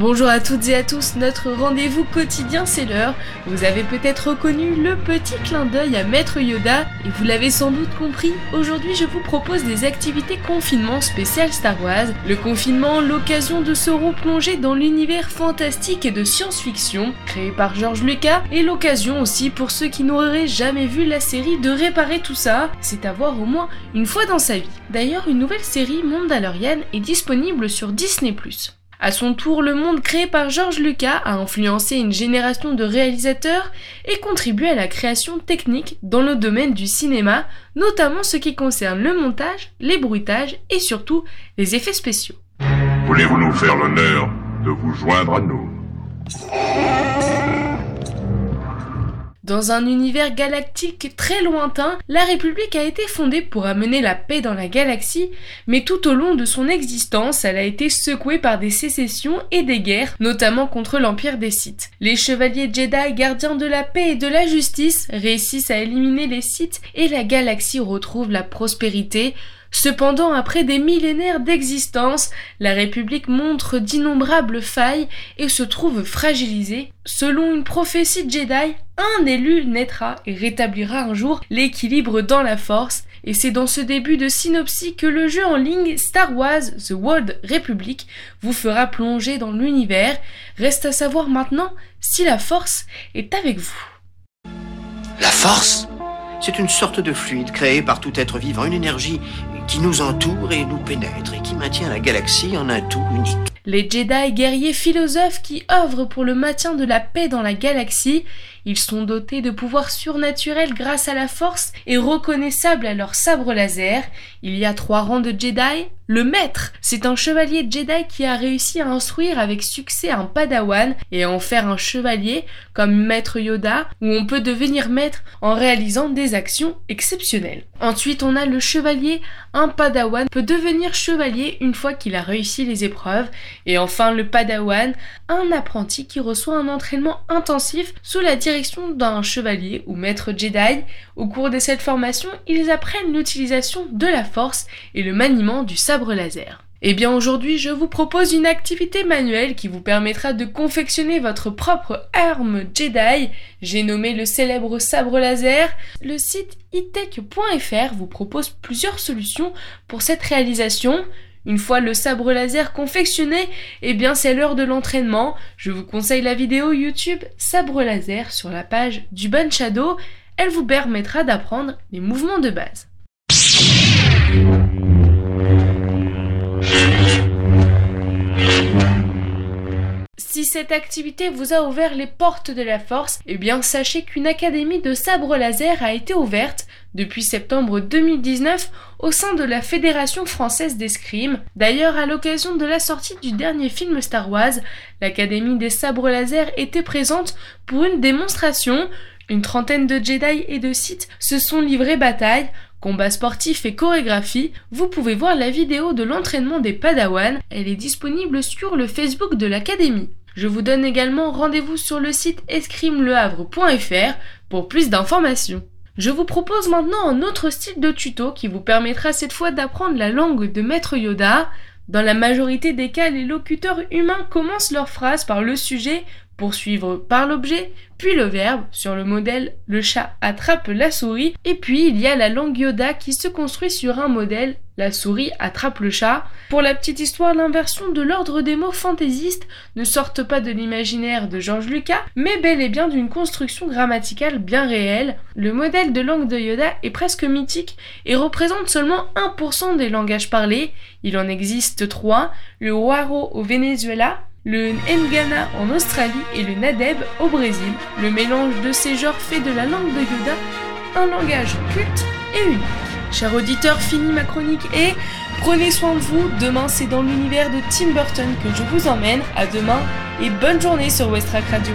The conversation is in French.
Bonjour à toutes et à tous, notre rendez-vous quotidien c'est l'heure. Vous avez peut-être reconnu le petit clin d'œil à Maître Yoda et vous l'avez sans doute compris, aujourd'hui je vous propose des activités confinement spéciales Star Wars. Le confinement, l'occasion de se replonger dans l'univers fantastique et de science-fiction créé par George Lucas et l'occasion aussi pour ceux qui n'auraient jamais vu la série de réparer tout ça, c'est à voir au moins une fois dans sa vie. D'ailleurs, une nouvelle série Mandalorian est disponible sur Disney+. À son tour, le monde créé par George Lucas a influencé une génération de réalisateurs et contribué à la création technique dans le domaine du cinéma, notamment ce qui concerne le montage, les bruitages et surtout les effets spéciaux. Voulez-vous nous faire l'honneur de vous joindre à nous? Dans un univers galactique très lointain, la République a été fondée pour amener la paix dans la galaxie, mais tout au long de son existence, elle a été secouée par des sécessions et des guerres, notamment contre l'Empire des Sith. Les chevaliers Jedi, gardiens de la paix et de la justice, réussissent à éliminer les Sith et la galaxie retrouve la prospérité, Cependant, après des millénaires d'existence, la République montre d'innombrables failles et se trouve fragilisée. Selon une prophétie Jedi, un élu naîtra et rétablira un jour l'équilibre dans la force, et c'est dans ce début de synopsis que le jeu en ligne Star Wars The World Republic vous fera plonger dans l'univers. Reste à savoir maintenant si la force est avec vous. La force? C'est une sorte de fluide créé par tout être vivant, une énergie qui nous entoure et nous pénètre et qui maintient la galaxie en un tout unique. Les Jedi, guerriers philosophes qui œuvrent pour le maintien de la paix dans la galaxie, ils sont dotés de pouvoirs surnaturels grâce à la force et reconnaissables à leur sabre laser. Il y a trois rangs de Jedi. Le maître, c'est un chevalier Jedi qui a réussi à instruire avec succès un padawan et à en faire un chevalier comme maître Yoda où on peut devenir maître en réalisant des actions exceptionnelles. Ensuite, on a le chevalier. Un padawan peut devenir chevalier une fois qu'il a réussi les épreuves. Et enfin, le padawan, un apprenti qui reçoit un entraînement intensif sous la direction d'un chevalier ou maître Jedi. Au cours de cette formation, ils apprennent l'utilisation de la force et le maniement du sabre Eh bien aujourd'hui, je vous propose une activité manuelle qui vous permettra de confectionner votre propre arme Jedi. J'ai nommé le célèbre sabre laser. Le site itech.fr vous propose plusieurs solutions pour cette réalisation. Une fois le sabre laser confectionné, eh bien c'est l'heure de l'entraînement. Je vous conseille la vidéo YouTube Sabre laser sur la page du Ban Shadow. Elle vous permettra d'apprendre les mouvements de base. Si cette activité vous a ouvert les portes de la force, eh bien sachez qu'une académie de sabre laser a été ouverte depuis septembre 2019 au sein de la Fédération française d'escrime. D'ailleurs, à l'occasion de la sortie du dernier film Star Wars, l'Académie des sabres laser était présente pour une démonstration. Une trentaine de Jedi et de Sith se sont livrés bataille. Combat sportif et chorégraphie, vous pouvez voir la vidéo de l'entraînement des Padawan, elle est disponible sur le Facebook de l'Académie. Je vous donne également rendez-vous sur le site escrimelehavre.fr pour plus d'informations. Je vous propose maintenant un autre style de tuto qui vous permettra cette fois d'apprendre la langue de Maître Yoda. Dans la majorité des cas, les locuteurs humains commencent leur phrase par le sujet poursuivre par l'objet, puis le verbe, sur le modèle le chat attrape la souris, et puis il y a la langue Yoda qui se construit sur un modèle la souris attrape le chat. Pour la petite histoire, l'inversion de l'ordre des mots fantaisistes ne sortent pas de l'imaginaire de George Lucas, mais bel et bien d'une construction grammaticale bien réelle. Le modèle de langue de Yoda est presque mythique et représente seulement 1% des langages parlés. Il en existe trois, le Waro au Venezuela, le Ngana en Australie et le Nadeb au Brésil. Le mélange de ces genres fait de la langue de Yoda un langage culte et unique. Chers auditeurs, fini ma chronique et prenez soin de vous. Demain, c'est dans l'univers de Tim Burton que je vous emmène. À demain et bonne journée sur Westrack Radio.